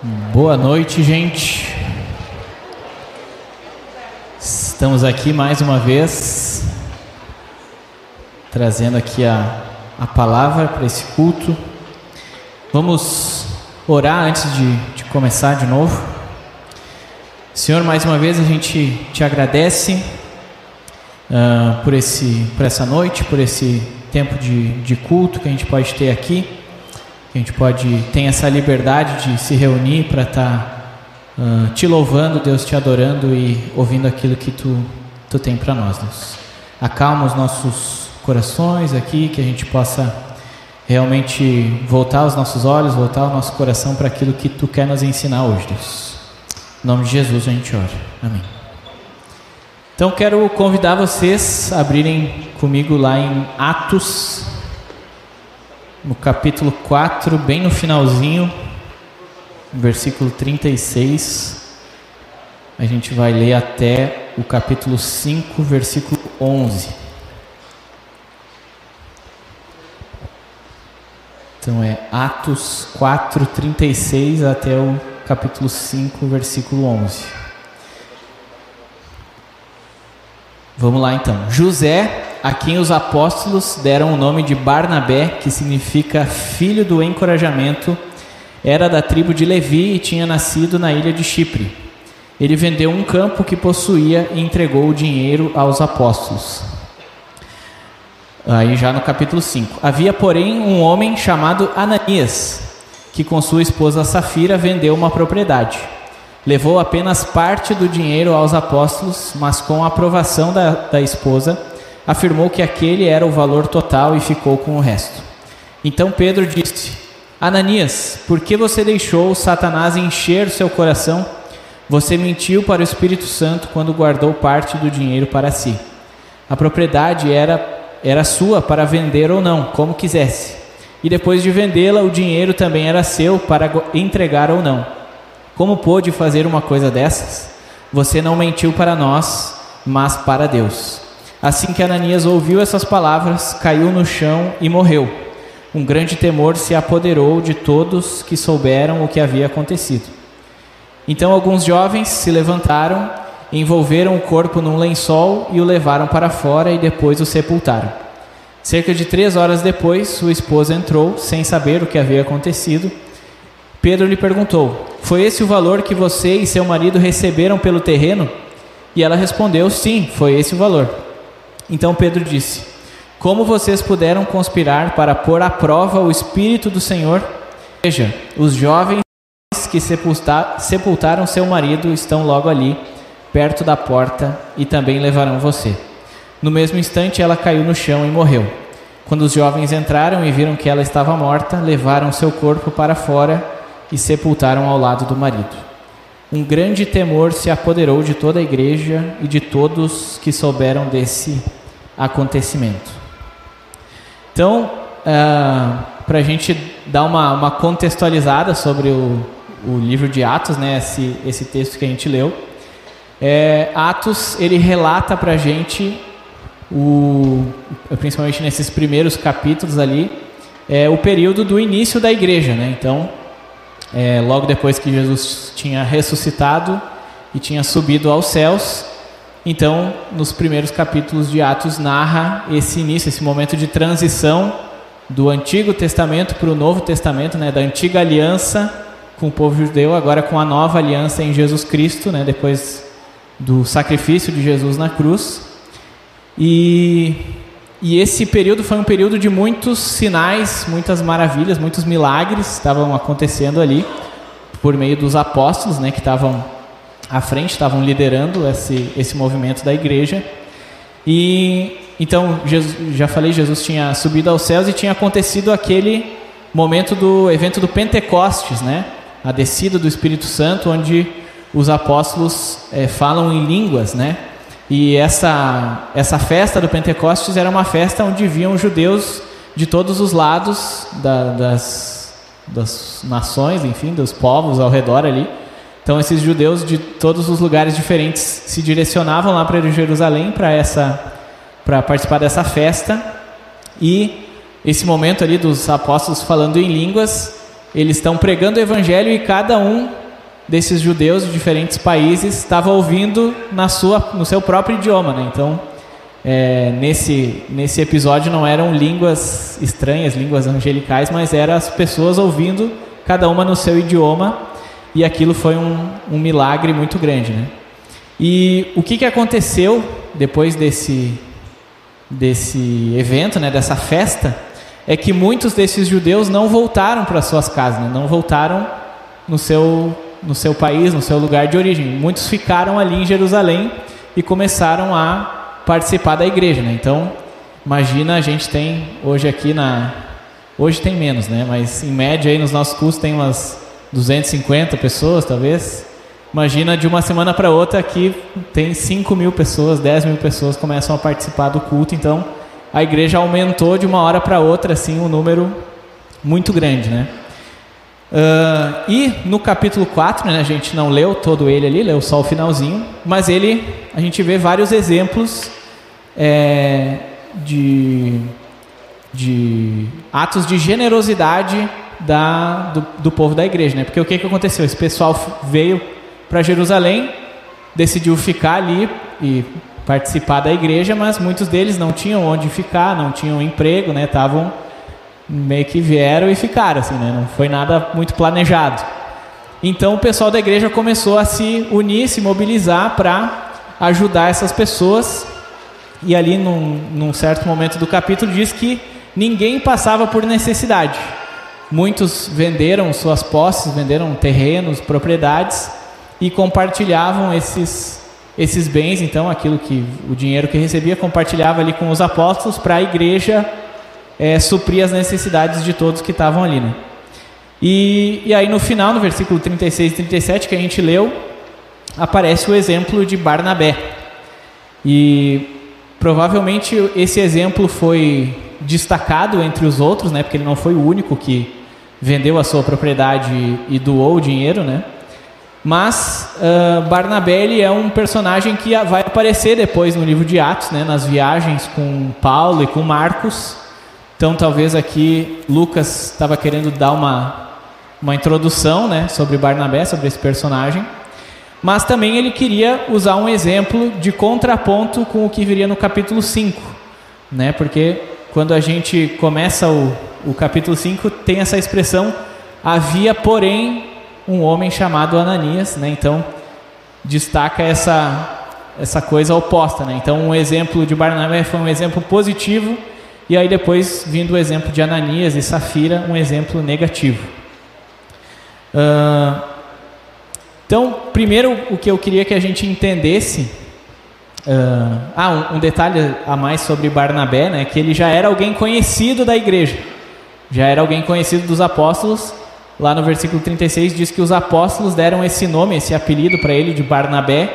Boa noite, gente. Estamos aqui mais uma vez, trazendo aqui a, a palavra para esse culto. Vamos orar antes de, de começar de novo. Senhor, mais uma vez a gente te agradece uh, por, esse, por essa noite, por esse tempo de, de culto que a gente pode ter aqui a gente pode ter essa liberdade de se reunir para estar tá, uh, te louvando, Deus, te adorando e ouvindo aquilo que tu, tu tem para nós, Deus. Acalma os nossos corações aqui, que a gente possa realmente voltar os nossos olhos, voltar o nosso coração para aquilo que tu quer nos ensinar hoje, Deus. Em nome de Jesus a gente ora. Amém. Então quero convidar vocês a abrirem comigo lá em Atos no capítulo 4, bem no finalzinho, versículo 36. A gente vai ler até o capítulo 5, versículo 11. Então é Atos 4, 36 até o capítulo 5, versículo 11. Vamos lá então. José a quem os apóstolos deram o nome de Barnabé, que significa filho do encorajamento, era da tribo de Levi e tinha nascido na ilha de Chipre. Ele vendeu um campo que possuía e entregou o dinheiro aos apóstolos. Aí já no capítulo 5. Havia, porém, um homem chamado Ananias, que com sua esposa Safira vendeu uma propriedade. Levou apenas parte do dinheiro aos apóstolos, mas com a aprovação da, da esposa, afirmou que aquele era o valor total e ficou com o resto. Então Pedro disse: Ananias, por que você deixou Satanás encher seu coração? Você mentiu para o Espírito Santo quando guardou parte do dinheiro para si. A propriedade era era sua para vender ou não, como quisesse. E depois de vendê-la, o dinheiro também era seu para entregar ou não. Como pôde fazer uma coisa dessas? Você não mentiu para nós, mas para Deus. Assim que Ananias ouviu essas palavras, caiu no chão e morreu. Um grande temor se apoderou de todos que souberam o que havia acontecido. Então alguns jovens se levantaram, envolveram o corpo num lençol e o levaram para fora e depois o sepultaram. Cerca de três horas depois, sua esposa entrou, sem saber o que havia acontecido. Pedro lhe perguntou: Foi esse o valor que você e seu marido receberam pelo terreno? E ela respondeu: Sim, foi esse o valor. Então Pedro disse: Como vocês puderam conspirar para pôr à prova o Espírito do Senhor? Veja, os jovens que sepultaram seu marido estão logo ali, perto da porta, e também levarão você. No mesmo instante, ela caiu no chão e morreu. Quando os jovens entraram e viram que ela estava morta, levaram seu corpo para fora e sepultaram ao lado do marido. Um grande temor se apoderou de toda a igreja e de todos que souberam desse acontecimento. Então, uh, ah, para a gente dar uma, uma contextualizada sobre o, o, livro de Atos, né, esse, esse texto que a gente leu, é, Atos ele relata para a gente, o, principalmente nesses primeiros capítulos ali, é, o período do início da igreja. Né? Então, é, logo depois que Jesus tinha ressuscitado e tinha subido aos céus, então, nos primeiros capítulos de Atos, narra esse início, esse momento de transição do Antigo Testamento para o Novo Testamento, né, da antiga aliança com o povo judeu, agora com a nova aliança em Jesus Cristo, né, depois do sacrifício de Jesus na cruz. E, e esse período foi um período de muitos sinais, muitas maravilhas, muitos milagres estavam acontecendo ali por meio dos apóstolos, né, que estavam à frente, estavam liderando esse, esse movimento da igreja. E então, Jesus, já falei, Jesus tinha subido aos céus e tinha acontecido aquele momento do evento do Pentecostes, né? A descida do Espírito Santo, onde os apóstolos é, falam em línguas, né? E essa, essa festa do Pentecostes era uma festa onde viam judeus de todos os lados da, das, das nações, enfim, dos povos ao redor ali. Então esses judeus de todos os lugares diferentes se direcionavam lá para Jerusalém para essa para participar dessa festa e esse momento ali dos apóstolos falando em línguas, eles estão pregando o evangelho e cada um desses judeus de diferentes países estava ouvindo na sua, no seu próprio idioma, né? Então, é, nesse, nesse episódio não eram línguas estranhas, línguas angelicais, mas eram as pessoas ouvindo cada uma no seu idioma e aquilo foi um, um milagre muito grande, né? E o que, que aconteceu depois desse, desse evento, né, dessa festa, é que muitos desses judeus não voltaram para suas casas, né, não voltaram no seu, no seu país, no seu lugar de origem. Muitos ficaram ali em Jerusalém e começaram a participar da igreja. Né? Então, imagina, a gente tem hoje aqui na. Hoje tem menos, né? Mas em média aí nos nossos cursos tem umas 250 pessoas, talvez. Imagina de uma semana para outra que tem 5 mil pessoas, 10 mil pessoas começam a participar do culto, então a igreja aumentou de uma hora para outra, assim, um número muito grande, né? Uh, e no capítulo 4, né, a gente não leu todo ele ali, leu só o finalzinho, mas ele, a gente vê vários exemplos é, de, de atos de generosidade da, do, do, povo da igreja, né? Porque o que, que aconteceu? Esse pessoal veio para Jerusalém, decidiu ficar ali e participar da igreja, mas muitos deles não tinham onde ficar, não tinham emprego, né? Estavam meio que vieram e ficaram assim, né? Não foi nada muito planejado. Então o pessoal da igreja começou a se unir, se mobilizar para ajudar essas pessoas. E ali num, num certo momento do capítulo diz que ninguém passava por necessidade. Muitos venderam suas posses, venderam terrenos, propriedades e compartilhavam esses esses bens, então aquilo que o dinheiro que recebia compartilhava ali com os apóstolos para a igreja é, suprir as necessidades de todos que estavam ali, né? E, e aí no final, no versículo 36 e 37 que a gente leu, aparece o exemplo de Barnabé. E provavelmente esse exemplo foi destacado entre os outros, né? Porque ele não foi o único que vendeu a sua propriedade e doou o dinheiro, né? Mas uh, Barnabé é um personagem que vai aparecer depois no livro de Atos, né, nas viagens com Paulo e com Marcos. Então, talvez aqui Lucas estava querendo dar uma, uma introdução né, sobre Barnabé, sobre esse personagem. Mas também ele queria usar um exemplo de contraponto com o que viria no capítulo 5. Né, porque quando a gente começa o, o capítulo 5, tem essa expressão: havia, porém, um homem chamado Ananias, né? Então destaca essa essa coisa oposta, né? Então um exemplo de Barnabé foi um exemplo positivo e aí depois vindo o exemplo de Ananias e Safira, um exemplo negativo. Uh, então, primeiro o que eu queria que a gente entendesse, uh, ah, um, um, detalhe a mais sobre Barnabé, né? Que ele já era alguém conhecido da igreja, já era alguém conhecido dos apóstolos Lá no versículo 36 diz que os apóstolos deram esse nome, esse apelido para ele de Barnabé,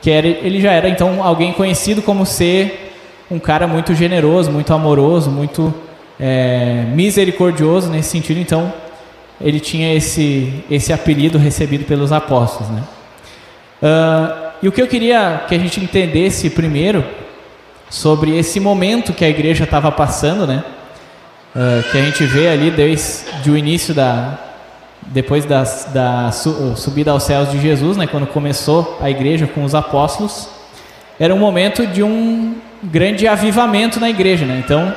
que era, ele já era então alguém conhecido como ser um cara muito generoso, muito amoroso, muito é, misericordioso nesse sentido. Então ele tinha esse esse apelido recebido pelos apóstolos, né? Uh, e o que eu queria que a gente entendesse primeiro sobre esse momento que a igreja estava passando, né? Uh, que a gente vê ali desde o início da, depois da, da subida aos céus de Jesus, né, quando começou a igreja com os apóstolos, era um momento de um grande avivamento na igreja. Né? Então,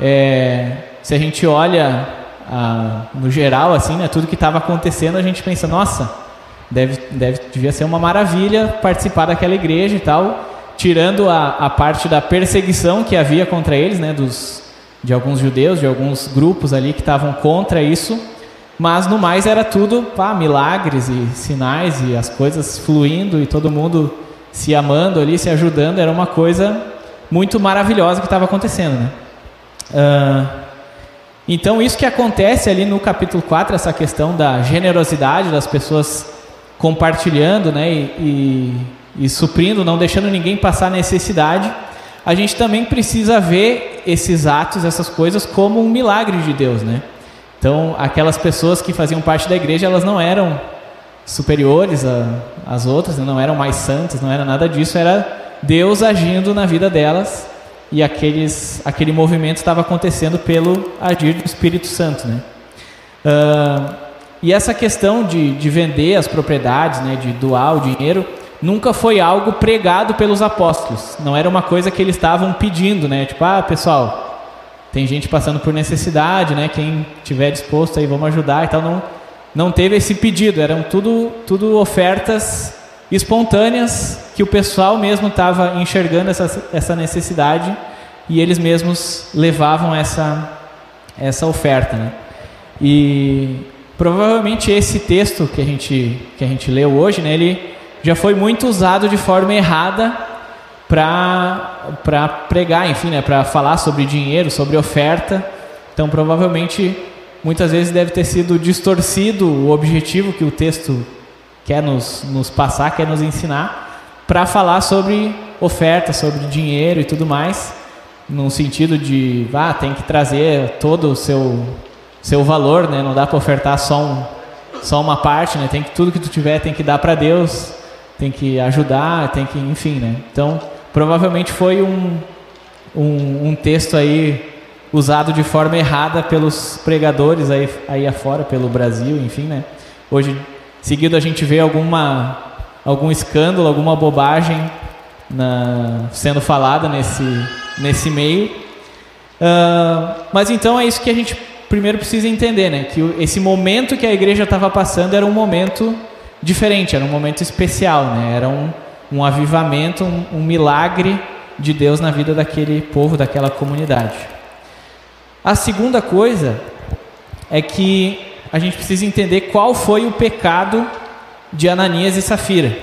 é, se a gente olha a, no geral, assim, né, tudo que estava acontecendo, a gente pensa, nossa, deve, deve, devia ser uma maravilha participar daquela igreja e tal, tirando a, a parte da perseguição que havia contra eles, né, dos, de alguns judeus, de alguns grupos ali que estavam contra isso mas no mais era tudo pá, milagres e sinais e as coisas fluindo e todo mundo se amando ali, se ajudando. Era uma coisa muito maravilhosa que estava acontecendo. Né? Uh, então, isso que acontece ali no capítulo 4, essa questão da generosidade das pessoas compartilhando né, e, e, e suprindo, não deixando ninguém passar necessidade, a gente também precisa ver esses atos, essas coisas, como um milagre de Deus. Né? Então, aquelas pessoas que faziam parte da igreja, elas não eram superiores às outras, né? não eram mais santas, não era nada disso, era Deus agindo na vida delas e aqueles, aquele movimento estava acontecendo pelo agir do Espírito Santo. Né? Uh, e essa questão de, de vender as propriedades, né, de doar o dinheiro, nunca foi algo pregado pelos apóstolos. Não era uma coisa que eles estavam pedindo, né? Tipo, ah, pessoal, tem gente passando por necessidade, né? Quem tiver disposto aí, vamos ajudar e tal. Não, não teve esse pedido. Eram tudo, tudo ofertas espontâneas que o pessoal mesmo estava enxergando essa, essa necessidade e eles mesmos levavam essa, essa oferta, né? E Provavelmente esse texto que a gente, que a gente leu hoje, né, ele já foi muito usado de forma errada para pregar, enfim, né, para falar sobre dinheiro, sobre oferta. Então, provavelmente, muitas vezes deve ter sido distorcido o objetivo que o texto quer nos, nos passar, quer nos ensinar, para falar sobre oferta, sobre dinheiro e tudo mais, no sentido de, ah, tem que trazer todo o seu seu valor, né? Não dá para ofertar só, um, só uma parte, né? Tem que tudo que tu tiver tem que dar para Deus, tem que ajudar, tem que, enfim, né? Então, provavelmente foi um, um, um texto aí usado de forma errada pelos pregadores aí, aí afora, pelo Brasil, enfim, né? Hoje, seguido a gente vê alguma algum escândalo, alguma bobagem na, sendo falada nesse nesse meio. Uh, mas então é isso que a gente primeiro precisa entender, né, que esse momento que a igreja estava passando era um momento diferente, era um momento especial, né, era um, um avivamento, um, um milagre de Deus na vida daquele povo, daquela comunidade. A segunda coisa é que a gente precisa entender qual foi o pecado de Ananias e Safira.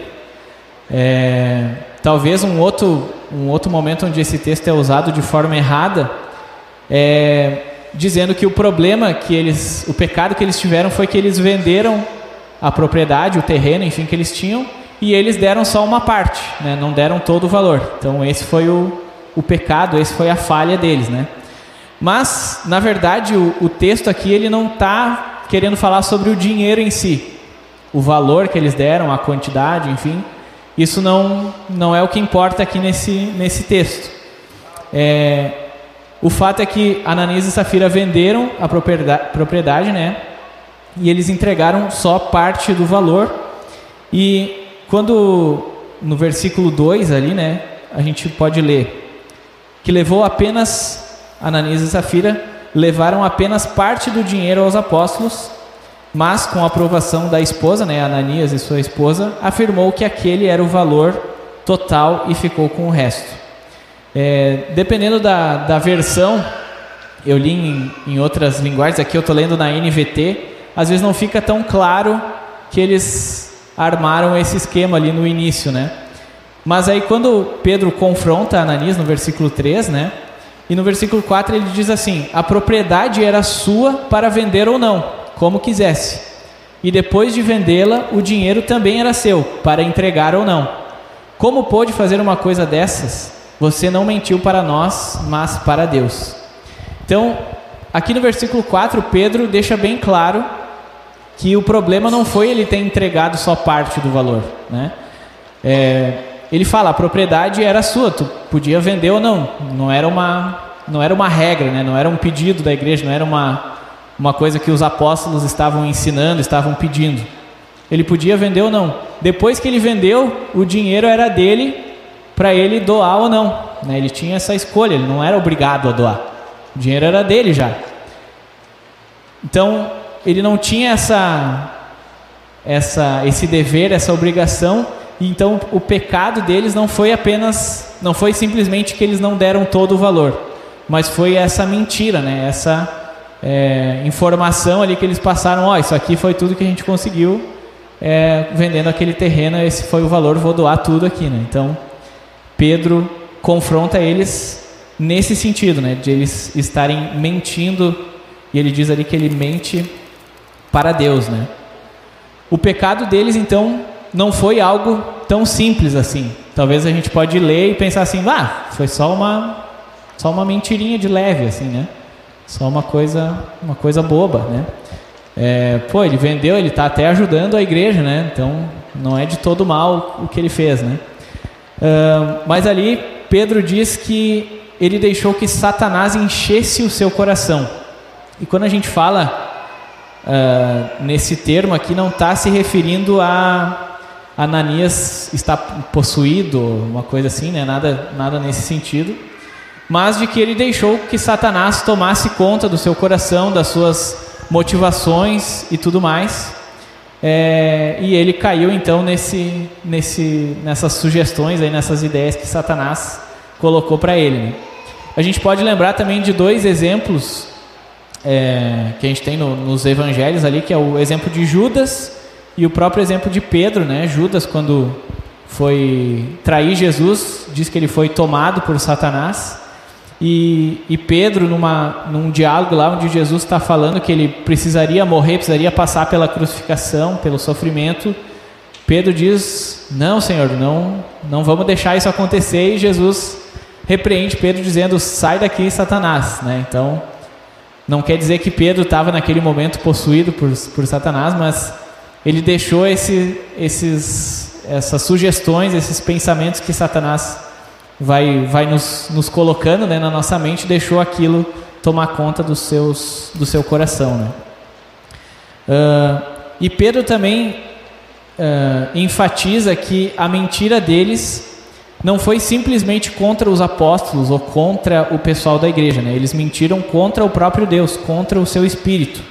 É, talvez um outro, um outro momento onde esse texto é usado de forma errada é dizendo que o problema que eles, o pecado que eles tiveram foi que eles venderam a propriedade, o terreno, enfim, que eles tinham, e eles deram só uma parte, né? não deram todo o valor. Então esse foi o, o pecado, esse foi a falha deles, né? Mas, na verdade, o, o texto aqui ele não está querendo falar sobre o dinheiro em si, o valor que eles deram, a quantidade, enfim. Isso não, não é o que importa aqui nesse, nesse texto. É, o fato é que Ananias e Safira venderam a propriedade, propriedade, né? E eles entregaram só parte do valor. E quando no versículo 2 ali, né, a gente pode ler que levou apenas Ananias e Safira levaram apenas parte do dinheiro aos apóstolos, mas com a aprovação da esposa, né, Ananias e sua esposa, afirmou que aquele era o valor total e ficou com o resto. É, dependendo da, da versão, eu li em, em outras linguagens, aqui eu estou lendo na NVT, às vezes não fica tão claro que eles armaram esse esquema ali no início, né? Mas aí quando Pedro confronta Ananias no versículo 3, né? E no versículo 4 ele diz assim: A propriedade era sua para vender ou não, como quisesse. E depois de vendê-la, o dinheiro também era seu, para entregar ou não. Como pôde fazer uma coisa dessas? Você não mentiu para nós, mas para Deus. Então, aqui no versículo 4, Pedro deixa bem claro que o problema não foi ele ter entregado só parte do valor. Né? É, ele fala, a propriedade era sua, tu podia vender ou não. Não era uma, não era uma regra, né? não era um pedido da igreja, não era uma, uma coisa que os apóstolos estavam ensinando, estavam pedindo. Ele podia vender ou não. Depois que ele vendeu, o dinheiro era dele para ele doar ou não. Né? Ele tinha essa escolha, ele não era obrigado a doar. O dinheiro era dele já. Então, ele não tinha essa, essa, esse dever, essa obrigação. Então, o pecado deles não foi apenas, não foi simplesmente que eles não deram todo o valor, mas foi essa mentira, né? Essa é, informação ali que eles passaram. Ó, oh, isso aqui foi tudo que a gente conseguiu é, vendendo aquele terreno. Esse foi o valor. Vou doar tudo aqui, né? Então Pedro confronta eles nesse sentido, né, de eles estarem mentindo, e ele diz ali que ele mente para Deus, né? O pecado deles então não foi algo tão simples assim. Talvez a gente pode ler e pensar assim, ah, foi só uma só uma mentirinha de leve assim, né? Só uma coisa uma coisa boba, né? É, pô, ele vendeu, ele está até ajudando a igreja, né? Então não é de todo mal o que ele fez, né? Uh, mas ali Pedro diz que ele deixou que Satanás enchesse o seu coração. E quando a gente fala uh, nesse termo aqui não está se referindo a Ananias estar possuído, uma coisa assim, né? nada, nada nesse sentido, mas de que ele deixou que Satanás tomasse conta do seu coração, das suas motivações e tudo mais. É, e ele caiu então nesse, nesse, nessas sugestões, aí, nessas ideias que Satanás colocou para ele. Né? A gente pode lembrar também de dois exemplos é, que a gente tem no, nos evangelhos ali, que é o exemplo de Judas e o próprio exemplo de Pedro. Né? Judas, quando foi trair Jesus, diz que ele foi tomado por Satanás. E, e Pedro, numa, num diálogo lá onde Jesus está falando que ele precisaria morrer, precisaria passar pela crucificação, pelo sofrimento, Pedro diz: Não, Senhor, não, não vamos deixar isso acontecer. E Jesus repreende Pedro dizendo: Sai daqui, Satanás. Né? Então, não quer dizer que Pedro estava naquele momento possuído por, por Satanás, mas ele deixou esse, esses, essas sugestões, esses pensamentos que Satanás vai, vai nos, nos colocando né, na nossa mente, deixou aquilo tomar conta dos seus, do seu coração. Né? Uh, e Pedro também uh, enfatiza que a mentira deles não foi simplesmente contra os apóstolos ou contra o pessoal da igreja, né? eles mentiram contra o próprio Deus, contra o seu espírito.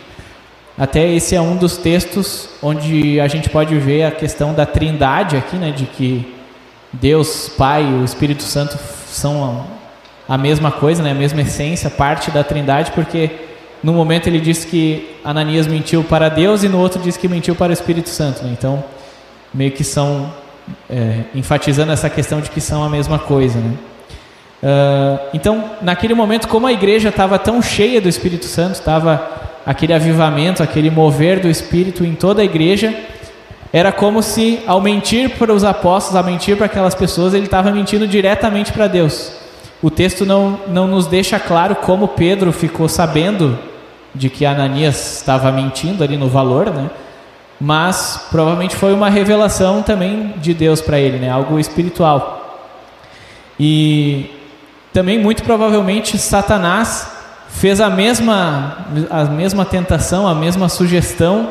Até esse é um dos textos onde a gente pode ver a questão da trindade aqui, né? de que Deus, Pai e o Espírito Santo são a mesma coisa, né? a mesma essência, parte da Trindade, porque no momento ele diz que Ananias mentiu para Deus e no outro diz que mentiu para o Espírito Santo. Né? Então, meio que são é, enfatizando essa questão de que são a mesma coisa. Né? Uh, então, naquele momento, como a igreja estava tão cheia do Espírito Santo, estava aquele avivamento, aquele mover do Espírito em toda a igreja, era como se, ao mentir para os apóstolos, ao mentir para aquelas pessoas, ele estava mentindo diretamente para Deus. O texto não, não nos deixa claro como Pedro ficou sabendo de que Ananias estava mentindo ali no valor, né? Mas provavelmente foi uma revelação também de Deus para ele, né? Algo espiritual. E também muito provavelmente Satanás fez a mesma a mesma tentação, a mesma sugestão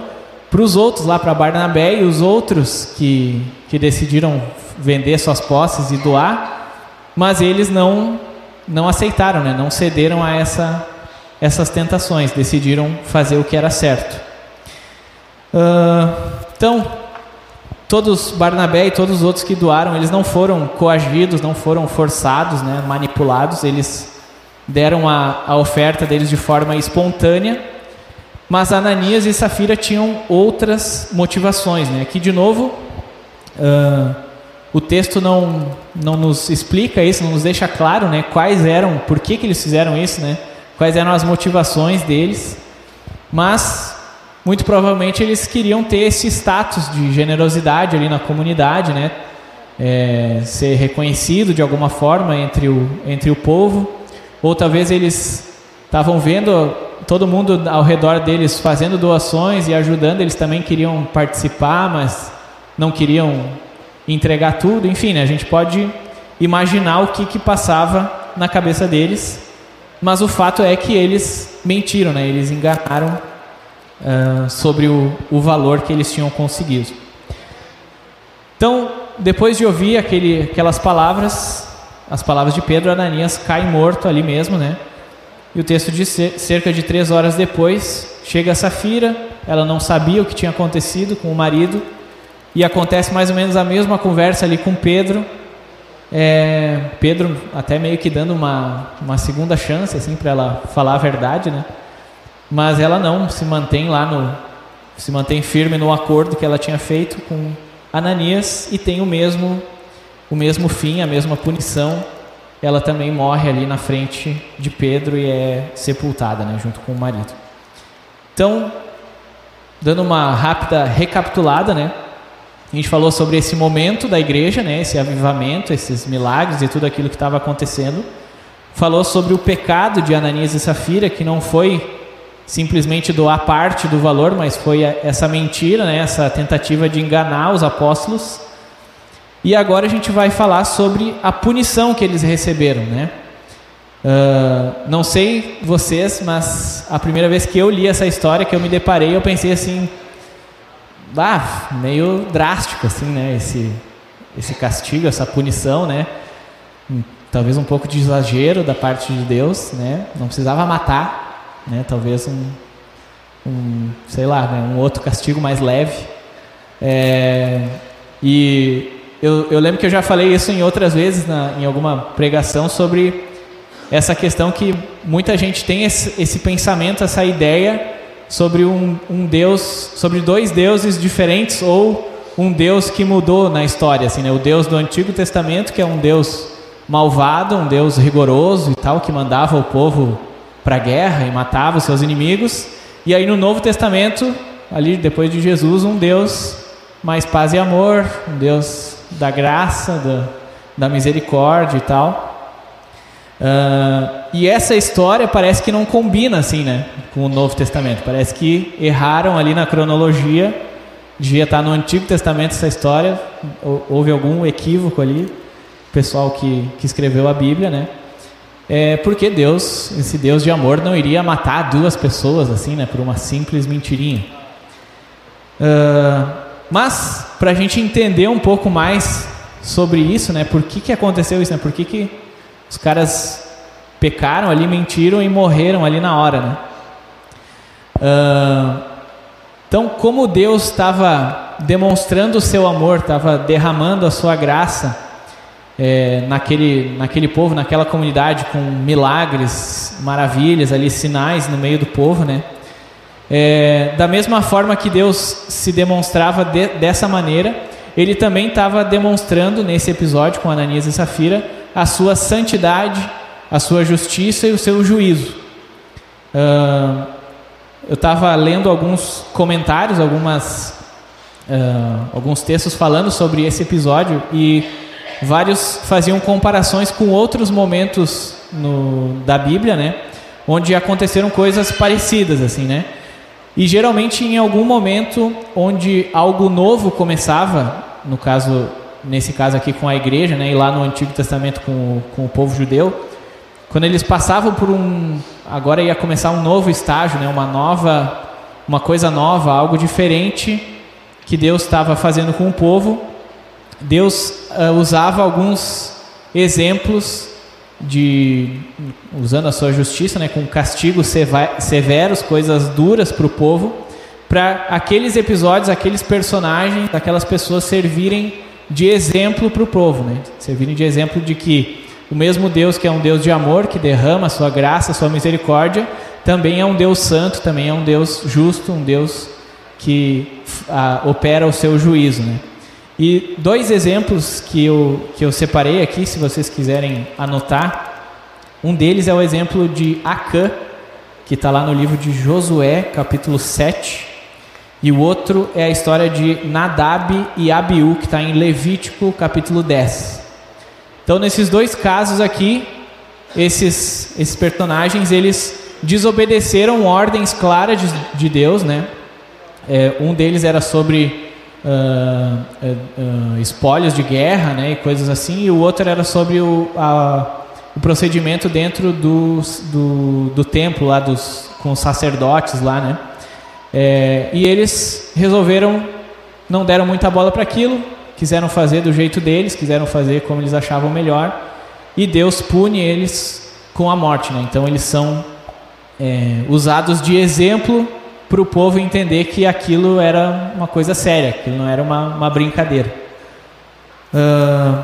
para os outros lá para Barnabé e os outros que, que decidiram vender suas posses e doar, mas eles não não aceitaram, né? não cederam a essa, essas tentações, decidiram fazer o que era certo. Uh, então, todos Barnabé e todos os outros que doaram, eles não foram coagidos, não foram forçados, né? manipulados, eles deram a, a oferta deles de forma espontânea mas Ananias e Safira tinham outras motivações. Né? Aqui, de novo, uh, o texto não, não nos explica isso, não nos deixa claro né, quais eram, por que, que eles fizeram isso, né? quais eram as motivações deles. Mas, muito provavelmente, eles queriam ter esse status de generosidade ali na comunidade, né? É, ser reconhecido de alguma forma entre o, entre o povo. Ou talvez eles estavam vendo todo mundo ao redor deles fazendo doações e ajudando, eles também queriam participar, mas não queriam entregar tudo. Enfim, né, a gente pode imaginar o que, que passava na cabeça deles, mas o fato é que eles mentiram, né, eles enganaram uh, sobre o, o valor que eles tinham conseguido. Então, depois de ouvir aquele, aquelas palavras, as palavras de Pedro, Ananias cai morto ali mesmo, né? E o texto diz: cerca de três horas depois, chega Safira, ela não sabia o que tinha acontecido com o marido, e acontece mais ou menos a mesma conversa ali com Pedro. É, Pedro até meio que dando uma, uma segunda chance assim para ela falar a verdade, né? Mas ela não se mantém lá no se mantém firme no acordo que ela tinha feito com Ananias e tem o mesmo o mesmo fim, a mesma punição ela também morre ali na frente de Pedro e é sepultada, né, junto com o marido. Então, dando uma rápida recapitulada, né, a gente falou sobre esse momento da igreja, né, esse avivamento, esses milagres e tudo aquilo que estava acontecendo. Falou sobre o pecado de Ananias e Safira, que não foi simplesmente doar parte do valor, mas foi essa mentira, né, essa tentativa de enganar os apóstolos. E agora a gente vai falar sobre a punição que eles receberam, né? Uh, não sei vocês, mas a primeira vez que eu li essa história, que eu me deparei, eu pensei assim, ah, meio drástico assim, né? Esse, esse castigo, essa punição, né? Talvez um pouco de exagero da parte de Deus, né? Não precisava matar, né? Talvez um, um sei lá, né? um outro castigo mais leve. É, e eu, eu lembro que eu já falei isso em outras vezes na, em alguma pregação sobre essa questão que muita gente tem esse, esse pensamento, essa ideia sobre um, um, Deus, sobre dois deuses diferentes ou um Deus que mudou na história, assim, né? O Deus do Antigo Testamento, que é um Deus malvado, um Deus rigoroso e tal, que mandava o povo para a guerra e matava os seus inimigos. E aí no Novo Testamento, ali depois de Jesus, um Deus mais paz e amor, um Deus da graça, da, da misericórdia e tal. Uh, e essa história parece que não combina assim, né, com o Novo Testamento. Parece que erraram ali na cronologia. Devia estar no Antigo Testamento essa história. Houve algum equívoco ali. O pessoal que, que escreveu a Bíblia, né? É porque Deus, esse Deus de amor, não iria matar duas pessoas assim, né, por uma simples mentirinha. Uh, mas para a gente entender um pouco mais sobre isso, né, por que, que aconteceu isso, né, por que, que os caras pecaram ali, mentiram e morreram ali na hora, né? Uh, então, como Deus estava demonstrando o seu amor, estava derramando a sua graça é, naquele, naquele povo, naquela comunidade, com milagres, maravilhas ali, sinais no meio do povo, né? É, da mesma forma que Deus se demonstrava de, dessa maneira, ele também estava demonstrando nesse episódio com Ananias e Safira a sua santidade, a sua justiça e o seu juízo. Uh, eu estava lendo alguns comentários, algumas, uh, alguns textos falando sobre esse episódio e vários faziam comparações com outros momentos no, da Bíblia, né, onde aconteceram coisas parecidas, assim, né. E geralmente em algum momento onde algo novo começava, no caso nesse caso aqui com a igreja, né, e lá no Antigo Testamento com, com o povo judeu, quando eles passavam por um, agora ia começar um novo estágio, né, uma nova, uma coisa nova, algo diferente que Deus estava fazendo com o povo. Deus uh, usava alguns exemplos de usando a sua justiça, né, com castigos severos, coisas duras para o povo, para aqueles episódios, aqueles personagens, aquelas pessoas servirem de exemplo para o povo, né? Servirem de exemplo de que o mesmo Deus que é um Deus de amor, que derrama a sua graça, a sua misericórdia, também é um Deus santo, também é um Deus justo, um Deus que opera o seu juízo, né? E dois exemplos que eu, que eu separei aqui, se vocês quiserem anotar. Um deles é o exemplo de Acã, que está lá no livro de Josué, capítulo 7, e o outro é a história de Nadab e Abiú, que está em Levítico capítulo 10. Então, nesses dois casos aqui, esses, esses personagens, eles desobedeceram ordens claras de, de Deus, né? É, um deles era sobre uh, espólios de guerra, né, e coisas assim, e o outro era sobre o, a, o procedimento dentro do, do, do templo lá dos, com os sacerdotes lá, né? É, e eles resolveram, não deram muita bola para aquilo, quiseram fazer do jeito deles, quiseram fazer como eles achavam melhor, e Deus pune eles com a morte. Né? Então eles são é, usados de exemplo para o povo entender que aquilo era uma coisa séria, aquilo não era uma, uma brincadeira. Uh,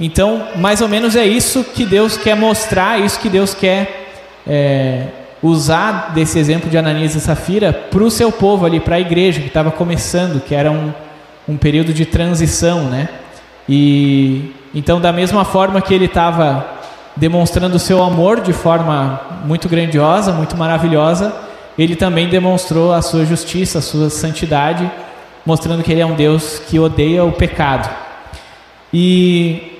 então, mais ou menos é isso que Deus quer mostrar, isso que Deus quer é, usar desse exemplo de Ananias e Safira para o seu povo ali, para a igreja que estava começando, que era um, um período de transição, né? E então, da mesma forma que ele estava demonstrando o seu amor de forma muito grandiosa, muito maravilhosa, ele também demonstrou a sua justiça, a sua santidade, mostrando que ele é um Deus que odeia o pecado. E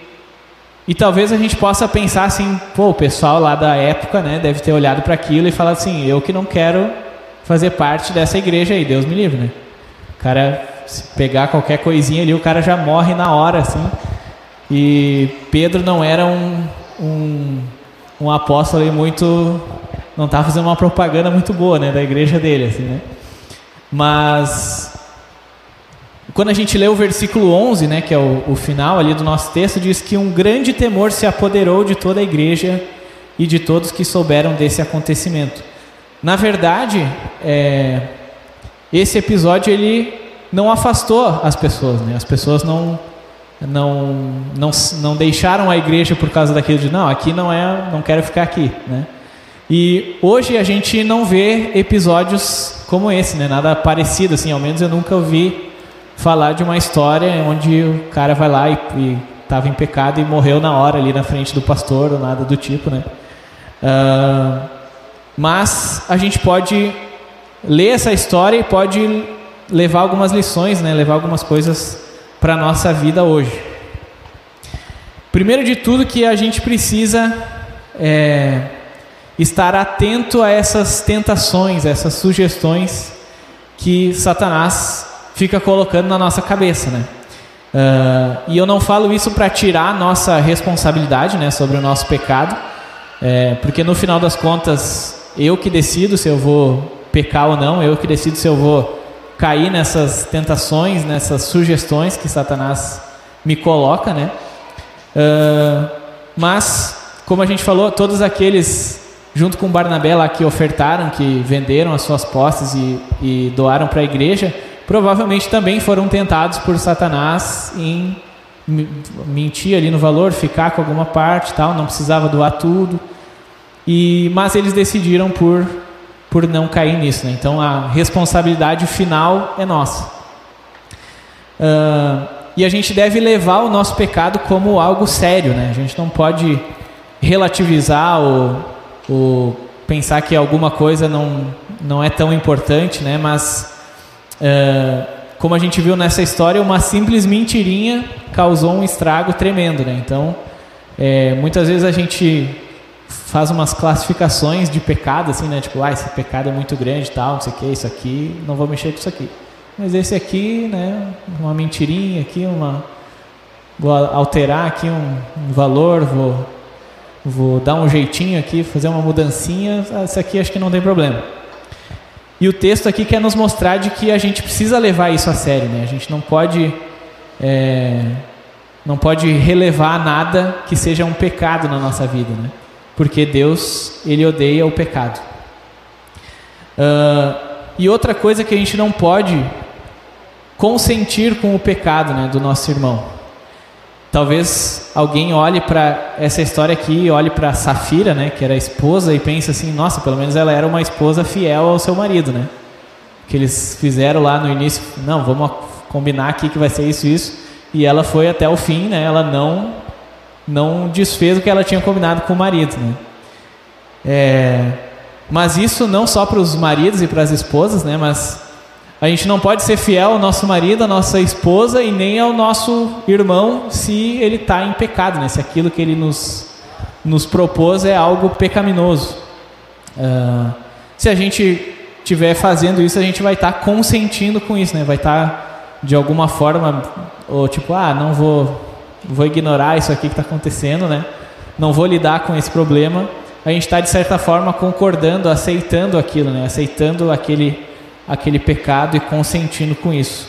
e talvez a gente possa pensar assim, pô, o pessoal lá da época, né, deve ter olhado para aquilo e falado assim, eu que não quero fazer parte dessa igreja aí, Deus me livre, né? O cara se pegar qualquer coisinha ali, o cara já morre na hora, assim. E Pedro não era um, um um apóstolo muito não estava fazendo uma propaganda muito boa, né, da igreja dele, assim, né? Mas quando a gente lê o versículo 11, né, que é o, o final ali do nosso texto, diz que um grande temor se apoderou de toda a igreja e de todos que souberam desse acontecimento. Na verdade, é, esse episódio ele não afastou as pessoas, né? As pessoas não não não não deixaram a igreja por causa daquilo de não, aqui não é, não quero ficar aqui, né? E hoje a gente não vê episódios como esse, né? Nada parecido assim, ao menos eu nunca ouvi falar de uma história onde o cara vai lá e estava em pecado e morreu na hora ali na frente do pastor ou nada do tipo, né? Uh, mas a gente pode ler essa história e pode levar algumas lições, né? Levar algumas coisas para a nossa vida hoje. Primeiro de tudo que a gente precisa é, estar atento a essas tentações, essas sugestões que Satanás fica colocando na nossa cabeça, né? Uh, e eu não falo isso para tirar a nossa responsabilidade, né, sobre o nosso pecado, é, porque no final das contas eu que decido se eu vou pecar ou não, eu que decido se eu vou cair nessas tentações, nessas sugestões que Satanás me coloca, né? Uh, mas como a gente falou, todos aqueles junto com Barnabé lá que ofertaram, que venderam as suas posses e, e doaram para a igreja, provavelmente também foram tentados por Satanás em mentir ali no valor, ficar com alguma parte, tal, não precisava doar tudo. E mas eles decidiram por por não cair nisso, né? Então a responsabilidade final é nossa. Uh, e a gente deve levar o nosso pecado como algo sério, né? A gente não pode relativizar ou, ou pensar que alguma coisa não não é tão importante, né? Mas é, como a gente viu nessa história, uma simples mentirinha causou um estrago tremendo, né? Então, é, muitas vezes a gente faz umas classificações de pecado, assim, né? Tipo, ah, esse pecado é muito grande, tal, não sei o que, isso aqui, não vou mexer com isso aqui. Mas esse aqui, né? Uma mentirinha aqui, uma vou alterar aqui um, um valor, vou vou dar um jeitinho aqui, fazer uma mudancinha, isso aqui acho que não tem problema. E o texto aqui quer nos mostrar de que a gente precisa levar isso a sério, né? A gente não pode é, não pode relevar nada que seja um pecado na nossa vida, né? Porque Deus ele odeia o pecado. Uh, e outra coisa que a gente não pode consentir com o pecado, né, do nosso irmão. Talvez alguém olhe para essa história aqui, olhe para Safira, né, que era esposa, e pense assim: nossa, pelo menos ela era uma esposa fiel ao seu marido, né? Que eles fizeram lá no início, não, vamos combinar aqui que vai ser isso, isso, e ela foi até o fim, né? Ela não não desfez o que ela tinha combinado com o marido, né? É, mas isso não só para os maridos e para as esposas, né? Mas a gente não pode ser fiel ao nosso marido, à nossa esposa e nem ao nosso irmão se ele está em pecado, né? se aquilo que ele nos, nos propôs é algo pecaminoso. Uh, se a gente estiver fazendo isso, a gente vai estar tá consentindo com isso, né? vai estar tá, de alguma forma, ou tipo, ah, não vou, vou ignorar isso aqui que está acontecendo, né? não vou lidar com esse problema. A gente está, de certa forma, concordando, aceitando aquilo, né? aceitando aquele aquele pecado e consentindo com isso.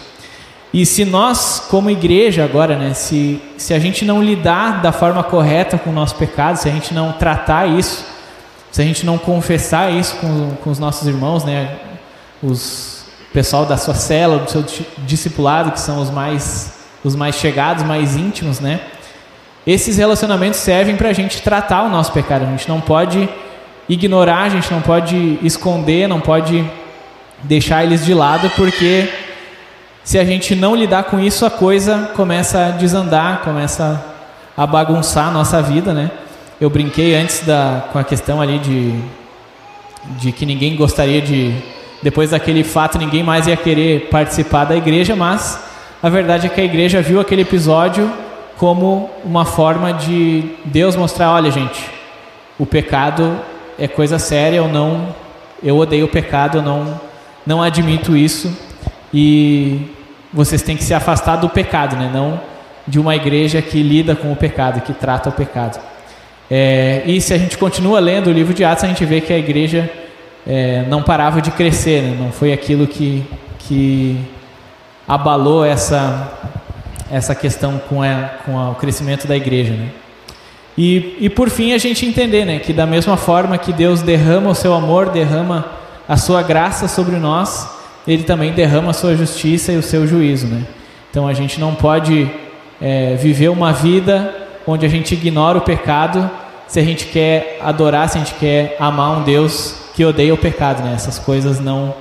E se nós, como igreja agora, né, se, se a gente não lidar da forma correta com o nosso pecado, se a gente não tratar isso, se a gente não confessar isso com, com os nossos irmãos, né, os pessoal da sua cela, do seu discipulado, que são os mais, os mais chegados, mais íntimos, né, esses relacionamentos servem para a gente tratar o nosso pecado. A gente não pode ignorar, a gente não pode esconder, não pode deixar eles de lado, porque se a gente não lidar com isso, a coisa começa a desandar, começa a bagunçar a nossa vida, né? Eu brinquei antes da, com a questão ali de, de que ninguém gostaria de, depois daquele fato, ninguém mais ia querer participar da igreja, mas a verdade é que a igreja viu aquele episódio como uma forma de Deus mostrar, olha gente, o pecado é coisa séria, eu não, eu odeio o pecado, eu não não admito isso e vocês têm que se afastar do pecado, né? Não de uma igreja que lida com o pecado, que trata o pecado. É, e se a gente continua lendo o livro de Atos, a gente vê que a igreja é, não parava de crescer, né? não foi aquilo que, que abalou essa, essa questão com, a, com a, o crescimento da igreja. Né? E, e por fim a gente entender né, que da mesma forma que Deus derrama o seu amor, derrama a sua graça sobre nós, Ele também derrama a sua justiça e o seu juízo. Né? Então a gente não pode é, viver uma vida onde a gente ignora o pecado se a gente quer adorar, se a gente quer amar um Deus que odeia o pecado, né? Essas coisas não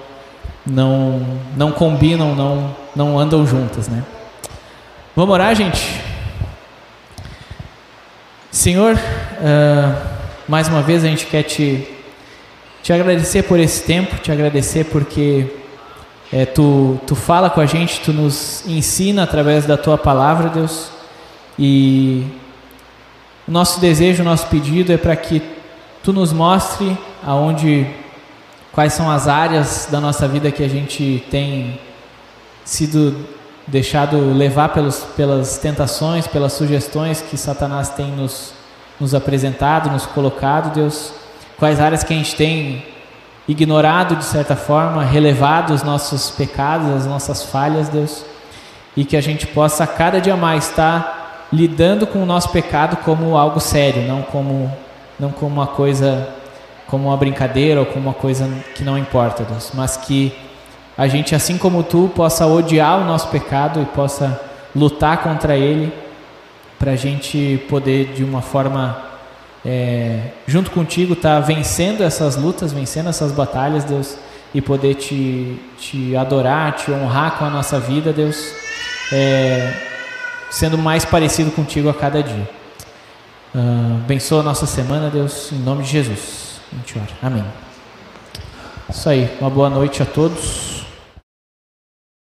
não não combinam, não não andam juntas, né? Vamos orar, gente. Senhor, uh, mais uma vez a gente quer te te agradecer por esse tempo, te agradecer porque é, tu, tu fala com a gente, tu nos ensina através da tua palavra, Deus, e o nosso desejo, o nosso pedido é para que tu nos mostre aonde quais são as áreas da nossa vida que a gente tem sido deixado levar pelos, pelas tentações, pelas sugestões que Satanás tem nos, nos apresentado, nos colocado, Deus. Quais áreas que a gente tem ignorado de certa forma, relevado os nossos pecados, as nossas falhas, Deus. E que a gente possa cada dia mais estar lidando com o nosso pecado como algo sério, não como não como uma coisa como uma brincadeira ou como uma coisa que não importa, Deus, mas que a gente assim como tu possa odiar o nosso pecado e possa lutar contra ele para a gente poder de uma forma é, junto contigo estar tá vencendo essas lutas, vencendo essas batalhas, Deus, e poder te, te adorar, te honrar com a nossa vida, Deus. É, sendo mais parecido contigo a cada dia. Uh, abençoa a nossa semana, Deus, em nome de Jesus. Amém. Isso aí. Uma boa noite a todos.